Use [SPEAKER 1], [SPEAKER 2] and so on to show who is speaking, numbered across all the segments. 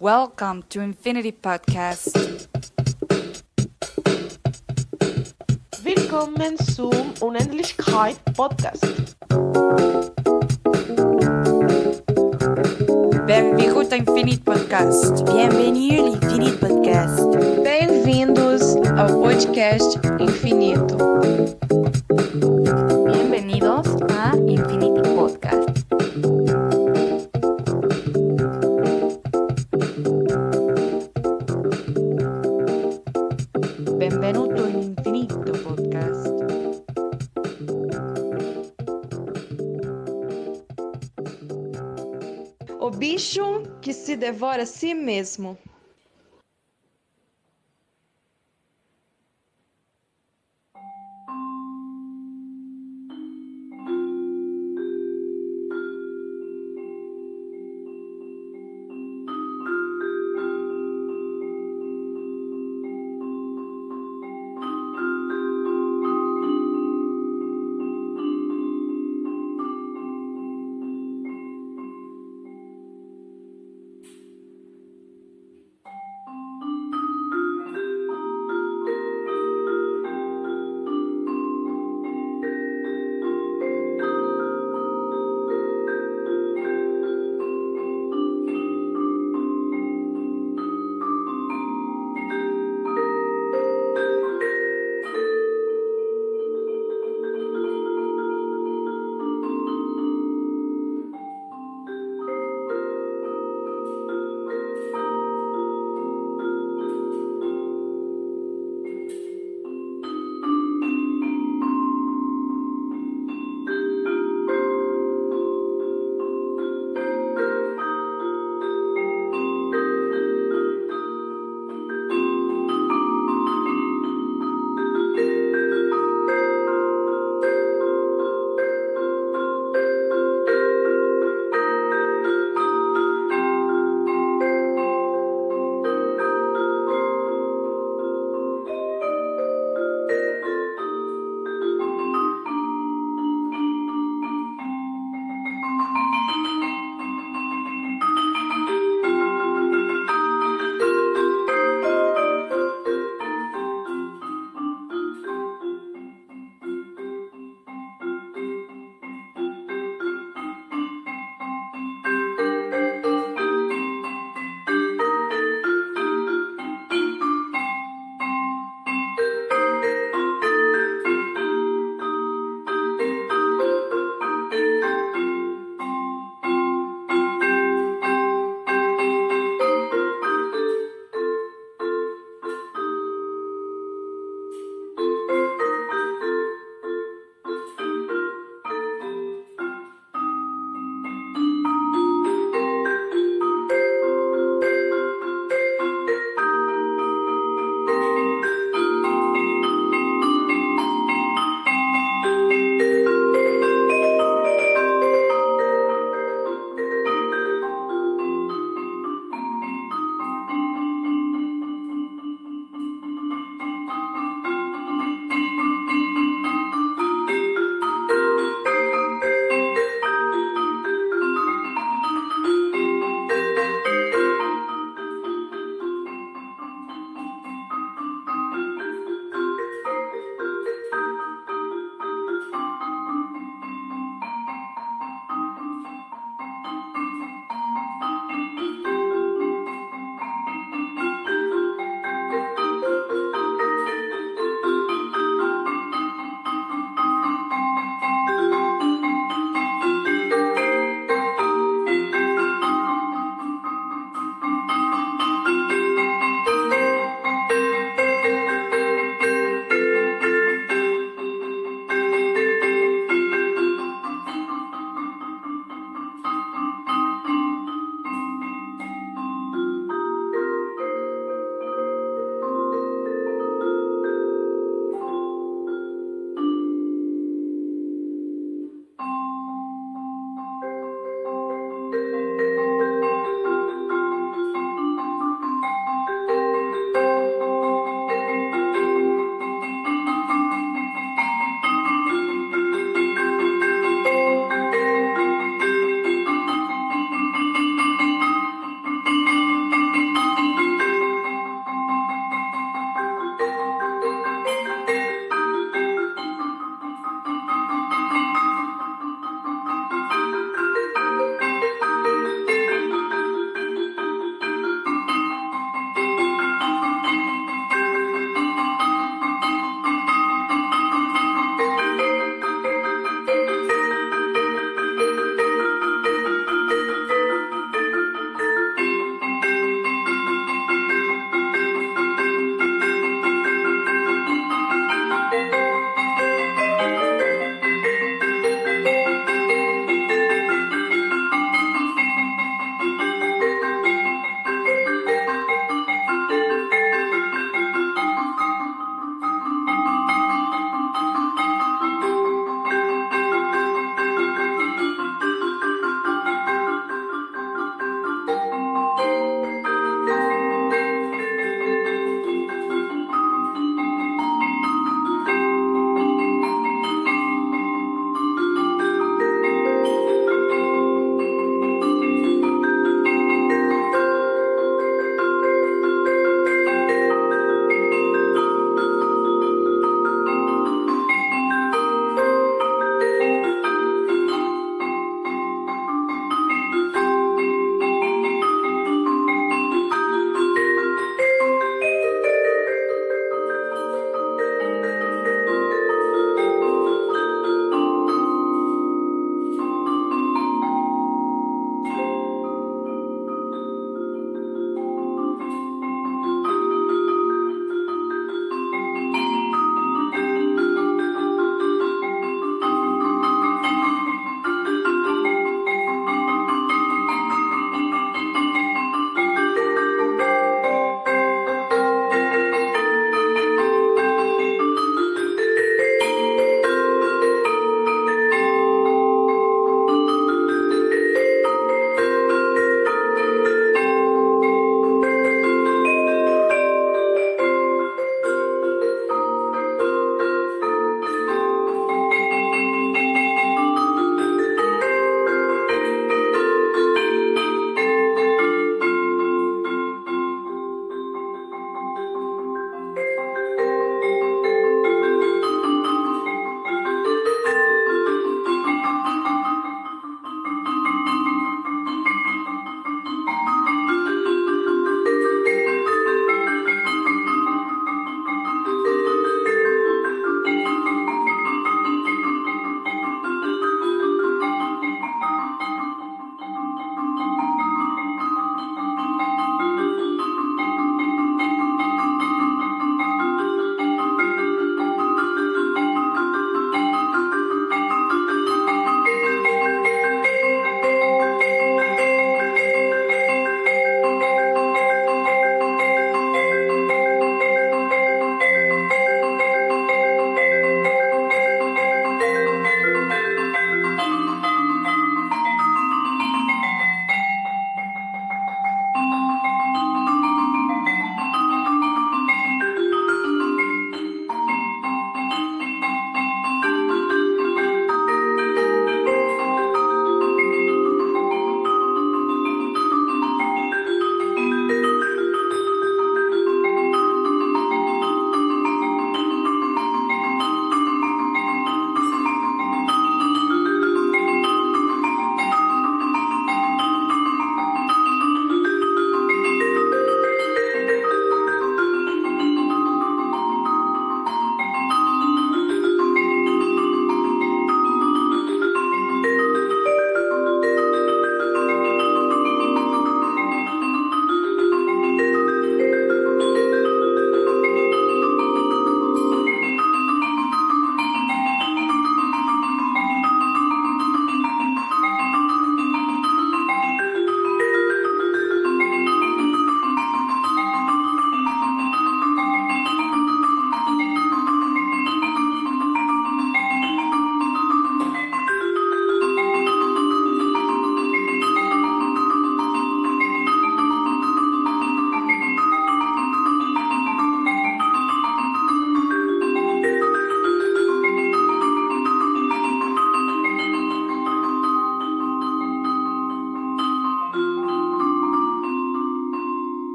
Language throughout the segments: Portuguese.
[SPEAKER 1] Welcome to Infinity Podcast.
[SPEAKER 2] Willkommen zum Unendlichkeit Podcast.
[SPEAKER 1] Benvingut ao Infinity Podcast.
[SPEAKER 3] Bienvenue ao Infinite Podcast.
[SPEAKER 4] Bem-vindos ao podcast Infinito. Mesmo.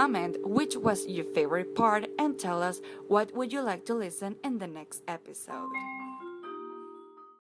[SPEAKER 1] Comment which was your favorite part and tell us what would you like to listen in the next episode.